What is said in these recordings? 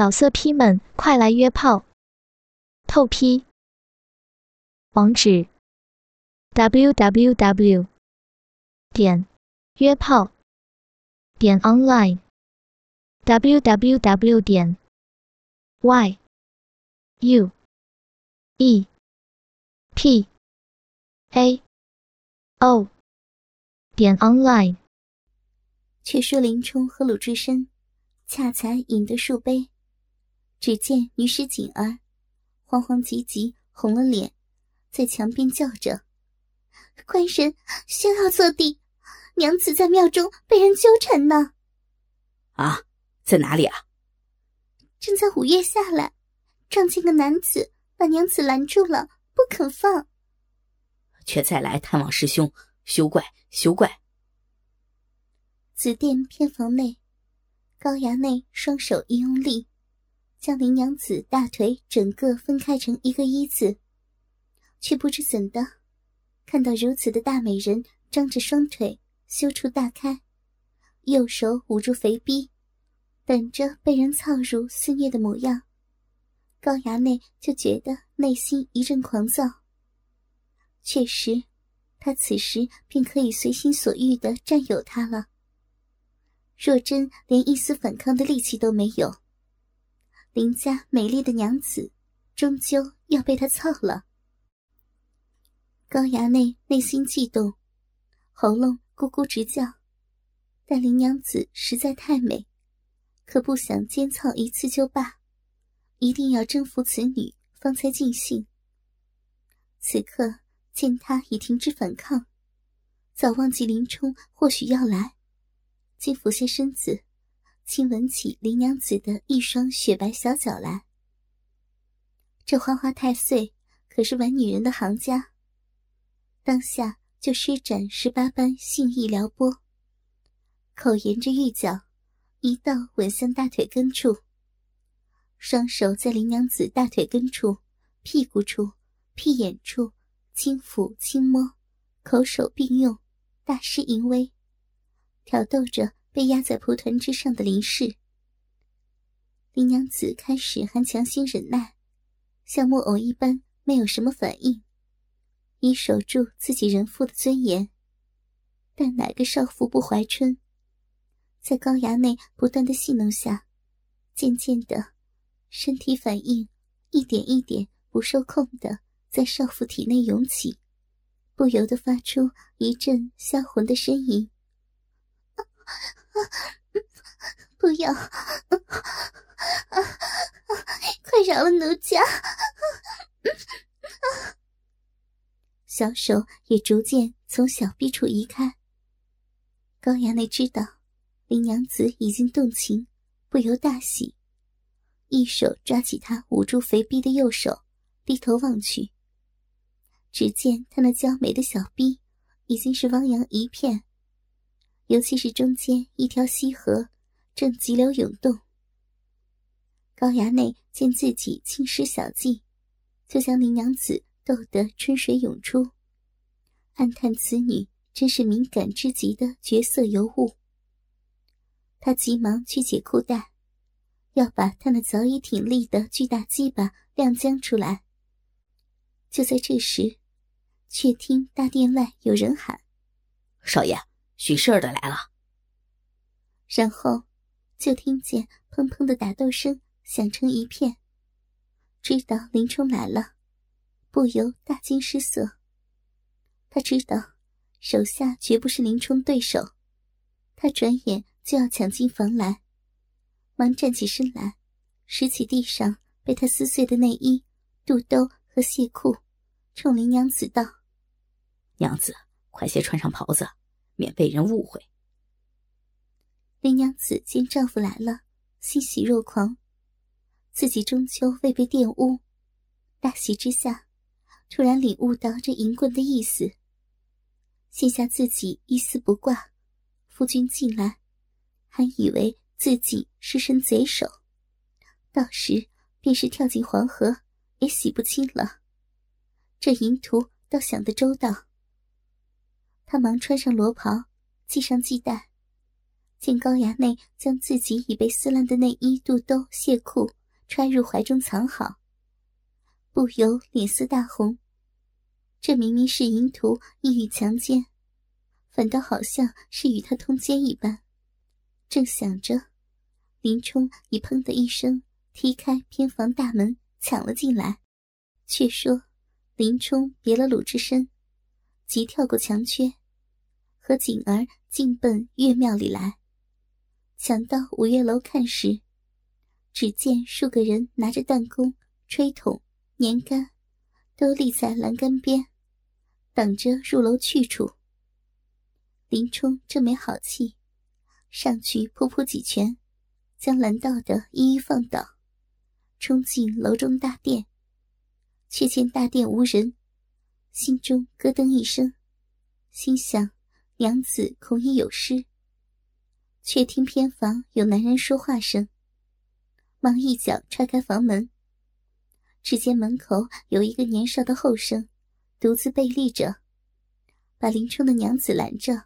老色批们，快来约炮！透批。网址：w w w 点约炮点 online w w w 点 y u e p a o 点 online。却说林冲和鲁智深恰才饮得数杯。只见女使锦儿慌慌急急，红了脸，在墙边叫着：“官人，休要坐地！娘子在庙中被人纠缠呢。”“啊，在哪里啊？”“正在午夜下来，撞见个男子，把娘子拦住了，不肯放。”“却再来探望师兄，休怪，休怪。”紫殿偏房内，高衙内双手一用力。将林娘子大腿整个分开成一个一字，却不知怎的，看到如此的大美人张着双腿羞处大开，右手捂住肥逼，等着被人操入肆虐的模样，高衙内就觉得内心一阵狂躁。确实，他此时便可以随心所欲的占有她了。若真连一丝反抗的力气都没有。林家美丽的娘子，终究要被他操了。高衙内内心悸动，喉咙咕咕直叫。但林娘子实在太美，可不想奸操一次就罢，一定要征服此女，方才尽兴。此刻见他已停止反抗，早忘记林冲或许要来，竟俯下身子。亲吻起林娘子的一双雪白小脚来。这花花太岁可是玩女人的行家，当下就施展十八般性意撩拨，口沿着玉脚，一道吻向大腿根处。双手在林娘子大腿根处、屁股处、屁眼处轻抚轻摸，口手并用，大施淫威，挑逗着。被压在蒲团之上的林氏，林娘子开始还强行忍耐，像木偶一般没有什么反应，以守住自己人妇的尊严。但哪个少妇不怀春？在高衙内不断的戏弄下，渐渐的，身体反应一点一点不受控的在少妇体内涌起，不由得发出一阵销魂的呻吟。不要！快饶了奴家！小手也逐渐从小臂处移开。高衙内知道林娘子已经动情，不由大喜，一手抓起她捂住肥臂的右手，低头望去，只见她那娇美的小臂已经是汪洋一片。尤其是中间一条溪河，正急流涌动。高衙内见自己轻施小计，就将林娘子逗得春水涌出，暗叹此女真是敏感之极的绝色尤物。他急忙去解裤带，要把他那早已挺立的巨大鸡巴亮将出来。就在这时，却听大殿外有人喊：“少爷！”许事的来了，然后就听见砰砰的打斗声响成一片，知道林冲来了，不由大惊失色。他知道手下绝不是林冲对手，他转眼就要抢进房来，忙站起身来，拾起地上被他撕碎的内衣、肚兜和亵裤，冲林娘子道：“娘子，快些穿上袍子。”免被人误会。林娘子见丈夫来了，欣喜若狂，自己终究未被玷污，大喜之下，突然领悟到这淫棍的意思。现下自己一丝不挂，夫君进来，还以为自己是身贼首，到时便是跳进黄河也洗不清了。这淫徒倒想得周到。他忙穿上罗袍，系上系带，见高衙内将自己已被撕烂的内衣、肚兜、亵裤揣入怀中藏好，不由脸色大红。这明明是淫徒意欲强奸，反倒好像是与他通奸一般。正想着，林冲已砰的一声踢开偏房大门，抢了进来。却说林冲别了鲁智深，急跳过墙缺，和锦儿进奔岳庙里来。抢到五岳楼看时，只见数个人拿着弹弓、吹筒、年杆，都立在栏杆边，等着入楼去处。林冲正没好气，上去扑扑几拳，将拦道的一一放倒，冲进楼中大殿。却见大殿无人，心中咯噔一声，心想娘子恐已有失。却听偏房有男人说话声，忙一脚踹开房门。只见门口有一个年少的后生，独自背立着，把林冲的娘子拦着：“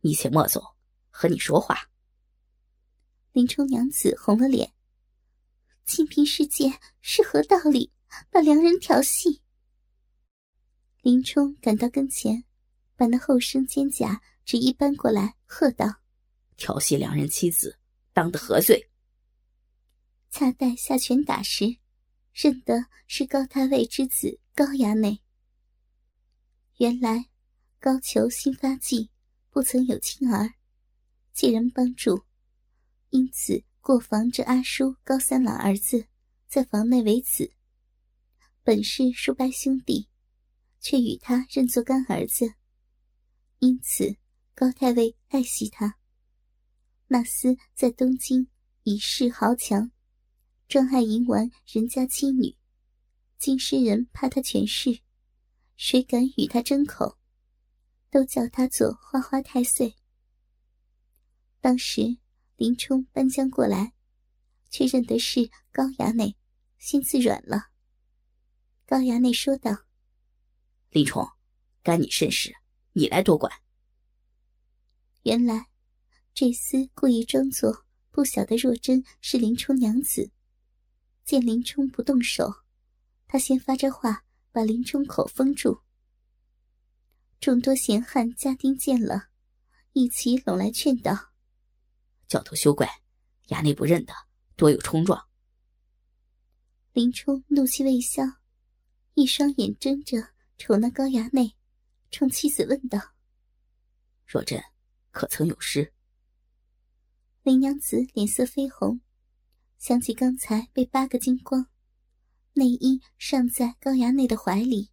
你且莫走，和你说话。”林冲娘子红了脸：“清平世界是何道理？把良人调戏？”林冲赶到跟前，把那后生肩胛只一扳过来，喝道。调戏良人妻子，当得何罪？恰待下拳打时，认得是高太尉之子高衙内。原来高俅新发迹，不曾有亲儿，借人帮助，因此过房这阿叔高三郎儿子在房内为子。本是叔伯兄弟，却与他认作干儿子，因此高太尉爱惜他。那厮在东京以世豪强，专爱淫玩人家妻女。京师人怕他权势，谁敢与他争口，都叫他做花花太岁。当时林冲搬将过来，却认得是高衙内，心自软了。高衙内说道：“林冲，干你甚事，你来多管。”原来。这厮故意装作不晓得若真是林冲娘子，见林冲不动手，他先发着话把林冲口封住。众多闲汉家丁见了，一起拢来劝道：“教头休怪，衙内不认得，多有冲撞。”林冲怒气未消，一双眼睁着瞅那高衙内，冲妻子问道：“若真可曾有失？”林娘子脸色绯红，想起刚才被扒个精光，内衣尚在高衙内的怀里，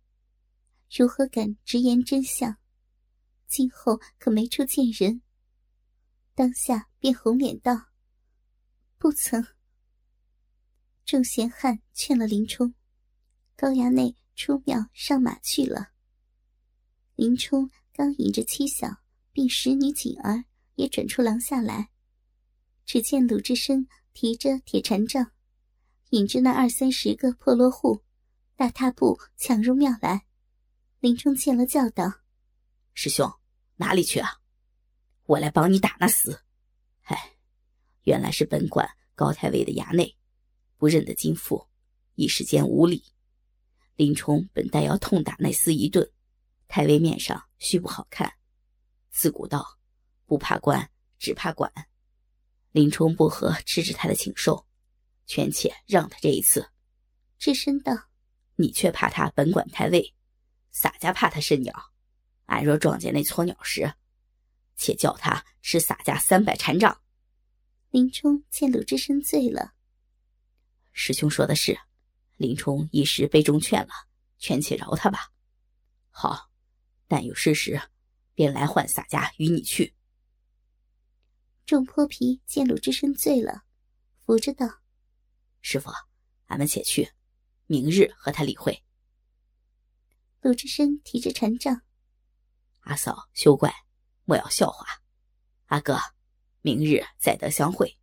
如何敢直言真相？今后可没处见人。当下便红脸道：“不曾。”众贤汉劝了林冲，高衙内出庙上马去了。林冲刚引着妻小并使女锦儿也转出廊下来。只见鲁智深提着铁禅杖，引着那二三十个破落户，大踏步抢入庙来。林冲见了，叫道：“师兄，哪里去啊？我来帮你打那厮。”唉，原来是本馆高太尉的衙内，不认得金父，一时间无礼。林冲本待要痛打那厮一顿，太尉面上须不好看。自古道，不怕官，只怕管。林冲不和，吃着他的请受，权且让他这一次。智深道：“你却怕他本管太尉，洒家怕他是鸟。俺若撞见那撮鸟时，且叫他吃洒家三百禅杖。”林冲见鲁智深醉了，师兄说的是，林冲一时被中劝了，权且饶他吧。好，但有事时，便来唤洒家与你去。众泼皮见鲁智深醉了，扶着道：“师傅，俺们且去，明日和他理会。”鲁智深提着禅杖：“阿嫂休怪，莫要笑话。阿哥，明日再得相会。”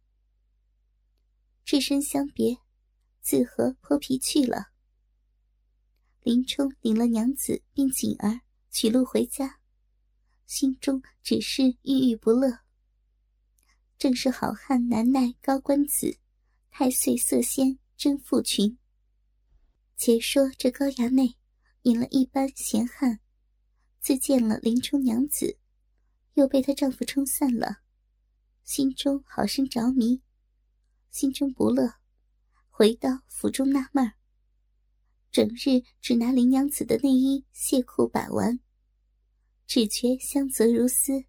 智深相别，自和泼皮去了。林冲领了娘子并锦儿取路回家，心中只是郁郁不乐。正是好汉难耐高官子，太岁色仙真妇群。且说这高衙内引了一班闲汉，自见了林冲娘子，又被她丈夫冲散了，心中好生着迷，心中不乐，回到府中纳闷儿。整日只拿林娘子的内衣、亵裤把玩，只觉香泽如丝，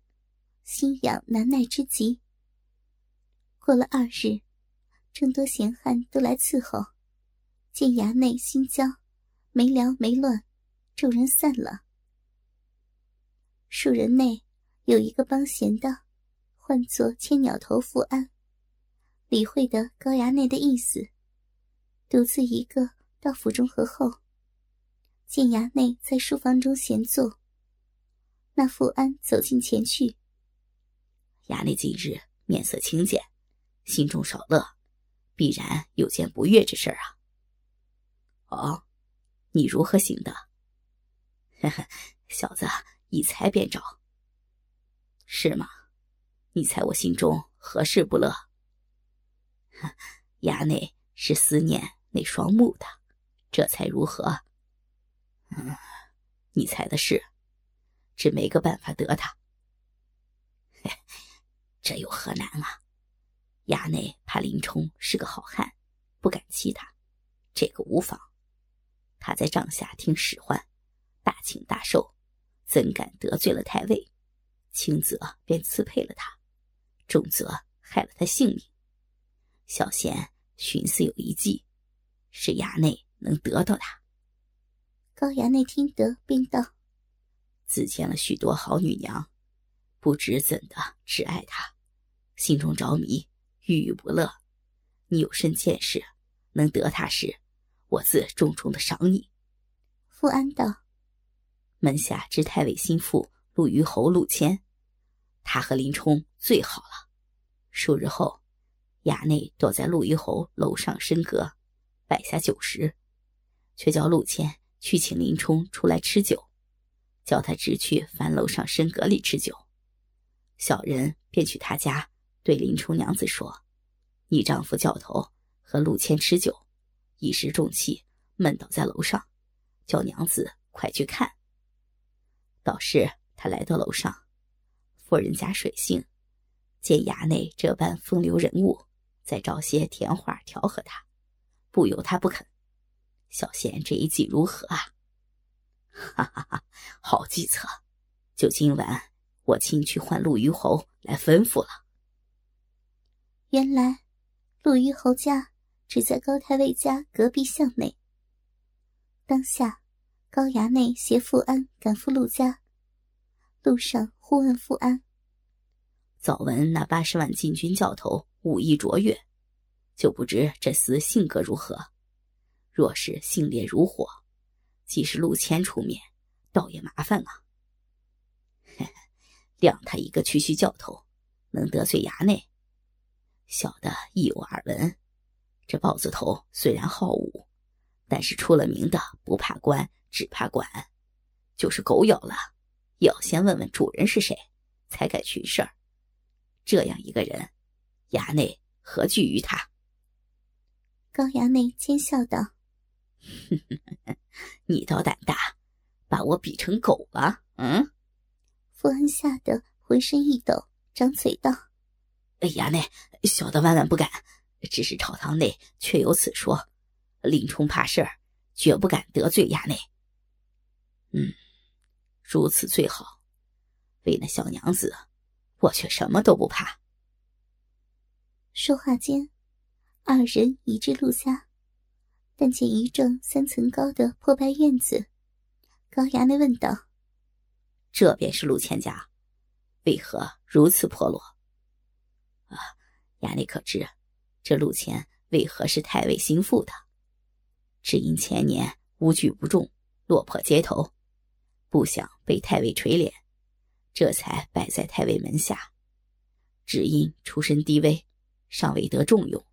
心痒难耐之极。过了二日，众多闲汉都来伺候，见衙内心焦，没聊没乱，众人散了。数人内有一个帮闲的，唤作千鸟头富安，理会的高衙内的意思，独自一个。到府中和后，见衙内在书房中闲坐。那富安走近前去，衙内今日面色清简，心中少乐，必然有件不悦之事啊。哦，你如何行的？呵呵，小子一猜便着。是吗？你猜我心中何事不乐？衙内是思念那双目的。这才如何？嗯，你猜的是，只没个办法得他。这有何难啊？衙内怕林冲是个好汉，不敢欺他，这个无妨。他在帐下听使唤，大请大受，怎敢得罪了太尉？轻则便赐配了他，重则害了他性命。小贤寻思有一计，使衙内。能得到他。高衙内听得，便道：“自见了许多好女娘，不知怎的只爱他，心中着迷，郁郁不乐。你有甚见识，能得他时，我自重重的赏你。”富安道：“门下知太尉心腹陆虞侯陆谦，他和林冲最好了。数日后，衙内躲在陆虞侯楼上深阁，摆下酒食。”却叫陆谦去请林冲出来吃酒，叫他直去樊楼上深阁里吃酒。小人便去他家，对林冲娘子说：“你丈夫教头和陆谦吃酒，一时中气，闷倒在楼上，叫娘子快去看。”倒是他来到楼上，夫人家水性，见衙内这般风流人物，再找些甜话调和他，不由他不肯。小贤这一计如何啊？哈哈哈，好计策！就今晚，我亲去唤陆虞侯来吩咐了。原来，陆虞侯家只在高太尉家隔壁巷内。当下，高衙内携富安赶赴陆家，路上忽问富安：“早闻那八十万禁军教头武艺卓越，就不知这厮性格如何？”若是性烈如火，即使陆谦出面，倒也麻烦了。谅他一个区区教头，能得罪衙内？小的亦有耳闻。这豹子头虽然好武，但是出了名的不怕官，只怕管。就是狗咬了，也要先问问主人是谁，才敢寻事儿。这样一个人，衙内何惧于他？高衙内奸笑道。你倒胆大，把我比成狗了？嗯？傅安吓得浑身一抖，张嘴道：“哎衙内，小的万万不敢。只是朝堂内确有此说，林冲怕事儿，绝不敢得罪衙内。嗯，如此最好。为那小娘子，我却什么都不怕。”说话间，二人已至陆家。但见一幢三层高的破败院子，高衙内问道：“这便是陆谦家，为何如此破落？”啊，衙内可知，这陆谦为何是太尉心腹的？只因前年无举不中，落魄街头，不想被太尉垂怜，这才摆在太尉门下。只因出身低微，尚未得重用，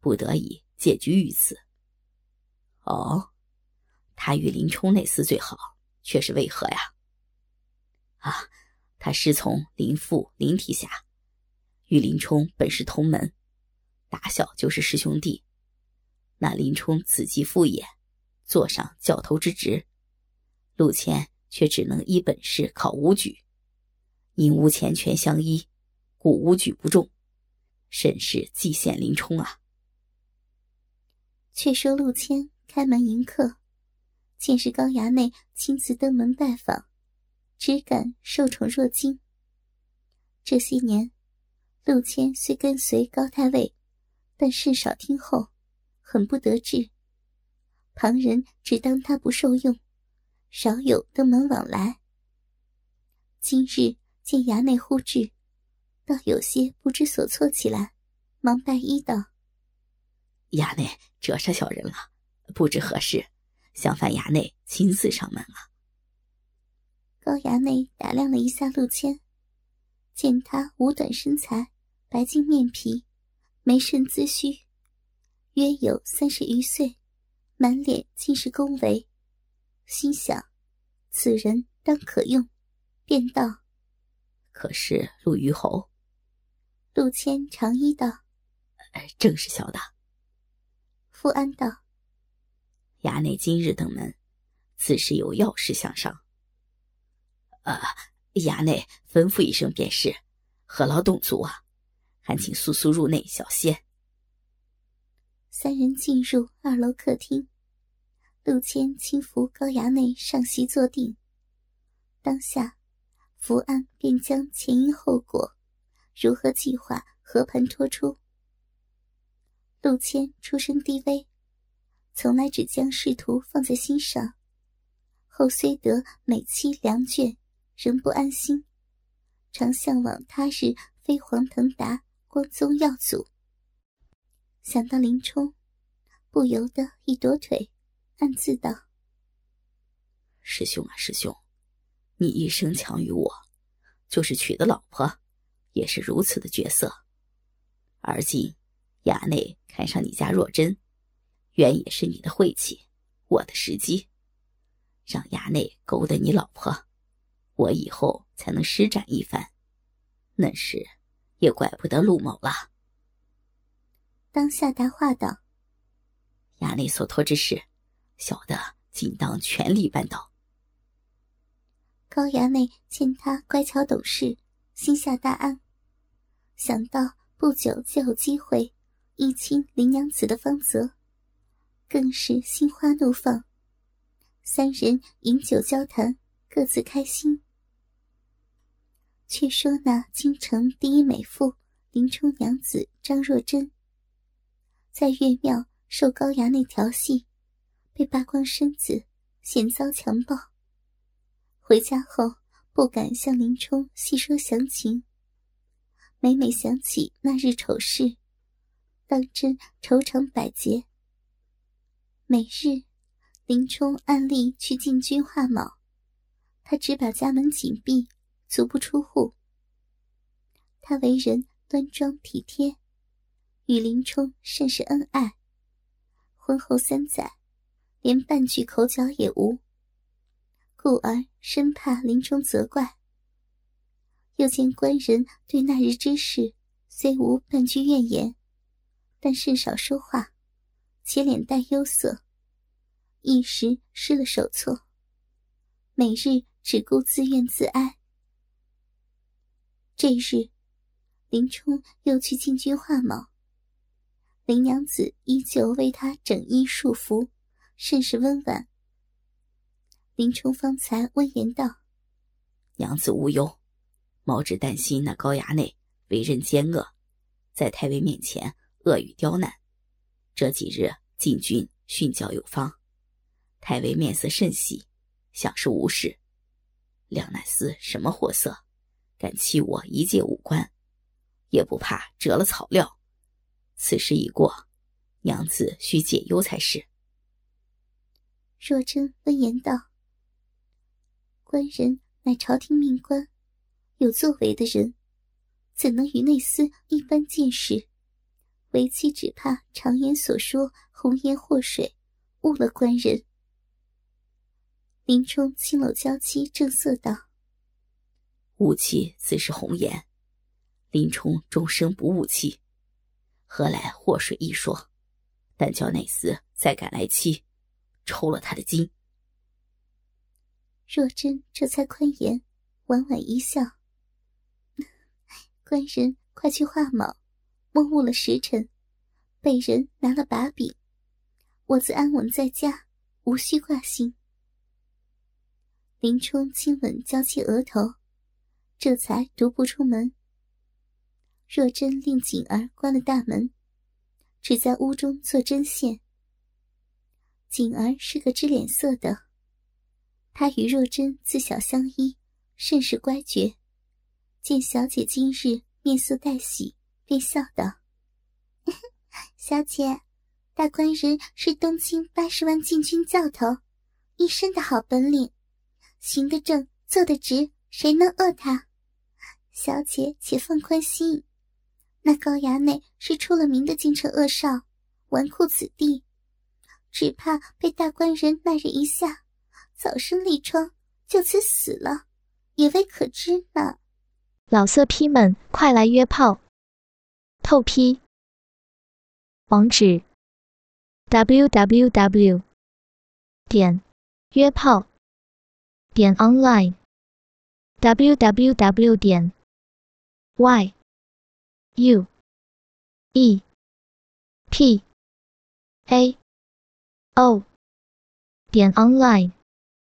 不得已借居于此。哦，他与林冲那厮最好，却是为何呀？啊，他师从林父林提辖，与林冲本是同门，打小就是师兄弟。那林冲子继父也，坐上教头之职，陆谦却只能依本事考武举，因无钱权相依，故武举不中，甚是忌羡林冲啊。却说陆谦开门迎客，见是高衙内亲自登门拜访，只感受宠若惊。这些年。陆谦虽跟随高太尉，但甚少听候，很不得志。旁人只当他不受用，少有登门往来。今日见衙内呼至，倒有些不知所措起来，忙拜衣道：“衙内折煞小人了，不知何事，想烦衙内亲自上门啊。”高衙内打量了一下陆谦。见他五短身材，白净面皮，眉甚姿虚，约有三十余岁，满脸尽是恭维，心想此人当可用，便道：“可是陆虞侯？”陆谦长揖道：“正是小的。”富安道：“衙内今日登门，自是有要事相商。”啊。衙内吩咐一声便是，何劳动足啊？还请速速入内小歇。三人进入二楼客厅，陆谦轻扶高衙内上席坐定，当下，福安便将前因后果、如何计划和盘托出。陆谦出身低微，从来只将仕途放在心上，后虽得美妻良眷。仍不安心，常向往他日飞黄腾达、光宗耀祖。想到林冲，不由得一躲腿，暗自道：“师兄啊，师兄，你一生强于我，就是娶的老婆，也是如此的绝色。而今衙内看上你家若真，原也是你的晦气，我的时机，让衙内勾搭你老婆。”我以后才能施展一番，那时也怪不得陆某了。当下答话道：“衙内所托之事，小的尽当全力办到。”高衙内见他乖巧懂事，心下大安，想到不久就有机会一亲林娘子的芳泽，更是心花怒放。三人饮酒交谈，各自开心。却说那京城第一美妇林冲娘子张若珍，在岳庙受高衙内调戏，被扒光身子，险遭强暴。回家后不敢向林冲细说详情，每每想起那日丑事，当真愁肠百结。每日，林冲暗例去禁军画卯，他只把家门紧闭。足不出户。他为人端庄体贴，与林冲甚是恩爱。婚后三载，连半句口角也无，故而生怕林冲责怪。又见官人对那日之事虽无半句怨言，但甚少说话，且脸带忧色，一时失了手措，每日只顾自怨自哀。这日，林冲又去禁军画卯。林娘子依旧为他整衣束服，甚是温婉。林冲方才温言道：“娘子无忧，毛只担心那高衙内为人奸恶，在太尉面前恶语刁难。这几日禁军训教有方，太尉面色甚喜，想是无事。两乃厮什么货色？”敢欺我一介武官，也不怕折了草料。此事已过，娘子需解忧才是。若真温言道：“官人乃朝廷命官，有作为的人，怎能与内司一般见识？为妻只怕常言所说，红颜祸水，误了官人。”林冲轻搂娇妻，正色道。误妻自是红颜，林冲终生不误妻，何来祸水一说？但叫那厮再敢来欺，抽了他的筋。若真这才宽言，婉婉一笑：“ 官人快去画卯，摸误了时辰，被人拿了把柄，我自安稳在家，无需挂心。”林冲亲吻娇妻额头，这才独步出门。若真令锦儿关了大门，只在屋中做针线。锦儿是个知脸色的，她与若真自小相依，甚是乖觉。见小姐今日面色带喜，便笑道：“ 小姐，大官人是东京八十万禁军教头，一身的好本领。”行得正，坐得直，谁能恶他？小姐且放宽心，那高衙内是出了名的京城恶少，纨绔子弟，只怕被大官人那人一下，早生利疮，就此死了，也未可知呢。老色批们，快来约炮！透批。网址：w w w. 点约炮。点 online www 点 y u e p a o 点 online